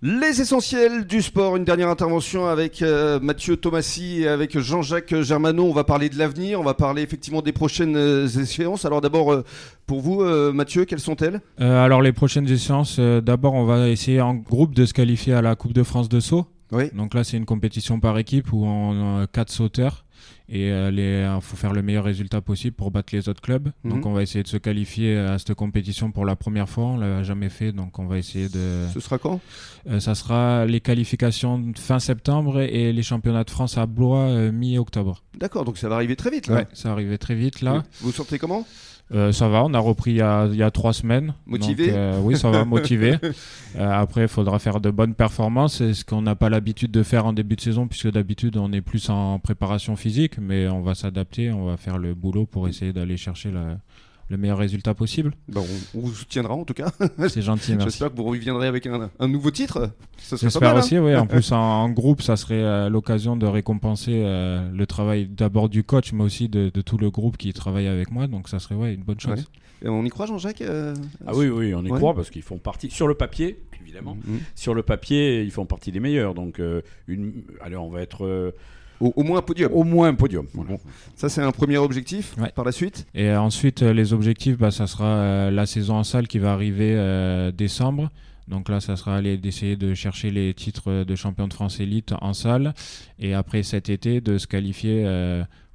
Les essentiels du sport, une dernière intervention avec euh, Mathieu Thomasy et avec Jean-Jacques Germano. On va parler de l'avenir, on va parler effectivement des prochaines euh, échéances. Alors d'abord, euh, pour vous, Mathieu, quelles sont-elles? Alors les prochaines échéances, d'abord on va essayer en groupe de se qualifier à la Coupe de France de saut. Oui. Donc là c'est une compétition par équipe où on a quatre sauteurs et il euh, faut faire le meilleur résultat possible pour battre les autres clubs. Mhm. Donc on va essayer de se qualifier à cette compétition pour la première fois. On l'a jamais fait, donc on va essayer de. Ce sera quand? euh, Ça sera les qualifications fin septembre et les championnats de France à Blois euh, mi-octobre. D'accord, donc ça va arriver très vite là. Ouais, ça va arriver très vite là. Vous sortez comment? Euh, ça va, on a repris il y a, il y a trois semaines. Motivé euh, Oui, ça va, motivé. Euh, après, il faudra faire de bonnes performances, c'est ce qu'on n'a pas l'habitude de faire en début de saison, puisque d'habitude, on est plus en préparation physique, mais on va s'adapter, on va faire le boulot pour essayer d'aller chercher la, le meilleur résultat possible. Bah, on, vous soutiendra en tout cas. C'est gentil, merci. J'espère que vous reviendrez avec un, nouveau titre. J'espère hein. aussi, oui. En plus, en, groupe, ça serait euh, l'occasion de récompenser euh, le travail d'abord du coach, mais aussi de, tout le groupe qui travaille avec moi. Donc, ça serait ouais, une bonne chose. Et on y croit, Jean-Jacques euh, Ah oui, oui, on y croit parce qu'ils font partie, sur le papier, évidemment, mm-hmm. sur le papier, ils font partie des meilleurs. Donc, une... Allez, on va être au, moins un podium. Au moins un podium. Ça, c'est un premier objectif par la suite? Et ensuite, euh, les objectifs, bah, ça sera euh, la saison en salle qui va arriver euh, décembre. Donc là, ça sera aller d'essayer de chercher les titres de champion de France élite en salle. Et après cet été, de se qualifier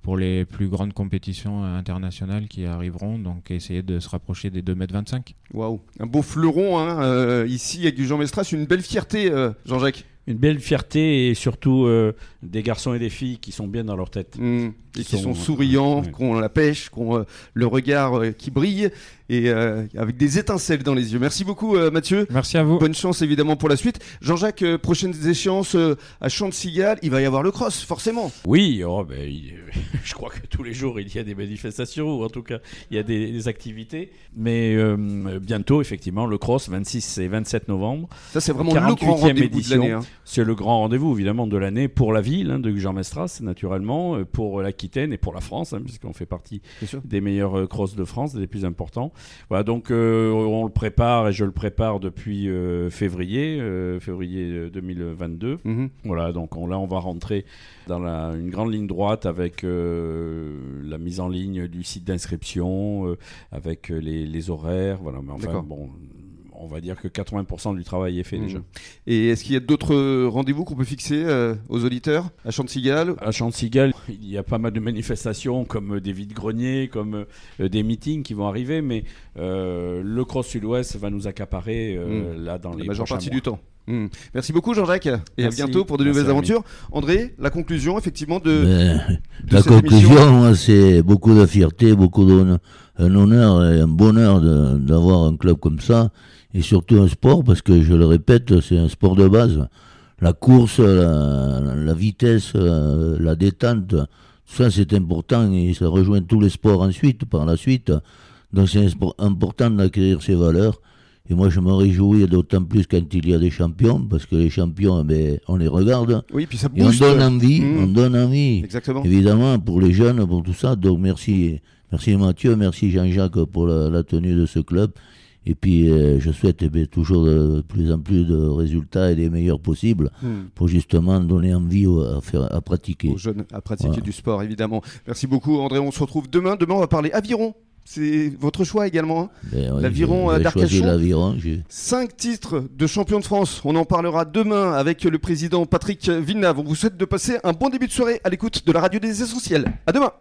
pour les plus grandes compétitions internationales qui arriveront. Donc essayer de se rapprocher des 2,25 m. Waouh, un beau fleuron hein, ici avec du Jean Mestras, une belle fierté, Jean-Jacques une belle fierté et surtout euh, des garçons et des filles qui sont bien dans leur tête. Mmh. et qui sont, souriants, qui ont la pêche, qui ont euh, le regard euh, qui brille et avec des étincelles dans les yeux. Merci beaucoup Mathieu. Merci à vous. Bonne chance évidemment pour la suite. Jean-Jacques, prochaines échéances à Champ-de-Cigal, il va y avoir le cross forcément. Oui, oh, ben, je crois que tous les jours il y a des manifestations ou en tout cas il y a des, activités. Mais bientôt effectivement le cross 26 et 27 novembre. Ça c'est vraiment le grand rendez-vous de l'année. Hein. C'est le grand rendez-vous évidemment de l'année pour la ville hein, de Gujan-Mestras, naturellement, euh, pour l'Aquitaine et pour la France, hein, puisqu'on fait partie des meilleurs euh, crosses de France, des plus importants. Voilà, donc euh, on le prépare et je le prépare depuis février, février 2022. Mhm. Voilà, donc on, là on va rentrer dans une grande ligne droite avec la mise en ligne du site d'inscription, avec les, horaires. Voilà, mais enfin bon on va dire que 80% du travail est fait déjà. Mmh. Et est-ce qu'il y a d'autres rendez-vous qu'on peut fixer euh, aux auditeurs? À Chantilly À Chantilly, il y a pas mal de manifestations comme des vides-greniers, comme euh, des meetings qui vont arriver, mais euh, le Cross Sud-Ouest va nous accaparer mmh. là dans les La majeure partie du temps. Mmh. Merci beaucoup Jean-Jacques et à bientôt pour de nouvelles aventures. André, la conclusion effectivement de, ben, la conclusion, c'est beaucoup de fierté, beaucoup d'honneur, un honneur et un bonheur d'avoir un club comme ça et surtout un sport, parce que je le répète, c'est un sport de base. La course, la, vitesse, euh, la détente, tout ça c'est important et ça rejoint tous les sports ensuite, par la suite. Donc c'est important d'acquérir ces valeurs. Et moi, je me réjouis d'autant plus quand il y a des champions, parce que les champions, eh on les regarde. Oui, puis ça Et on donne envie, mmh. on donne envie. Exactement. Évidemment, pour les jeunes, pour tout ça. Donc merci, merci Mathieu, merci Jean-Jacques pour la, tenue de ce club. Et puis, euh, je souhaite eh toujours de plus en plus de résultats et les meilleurs possibles hmm. pour justement donner envie à, faire, à pratiquer. Aux jeunes à pratiquer du sport, évidemment. Merci beaucoup, André. On se retrouve demain. Demain, on va parler aviron. C'est votre choix également. Hein. Ben l'aviron euh, d'Arcachon. Cinq titres de champion de France. On en parlera demain avec le président Patrick Villeneuve. On vous souhaite de passer un bon début de soirée à l'écoute de la radio des essentiels. À demain.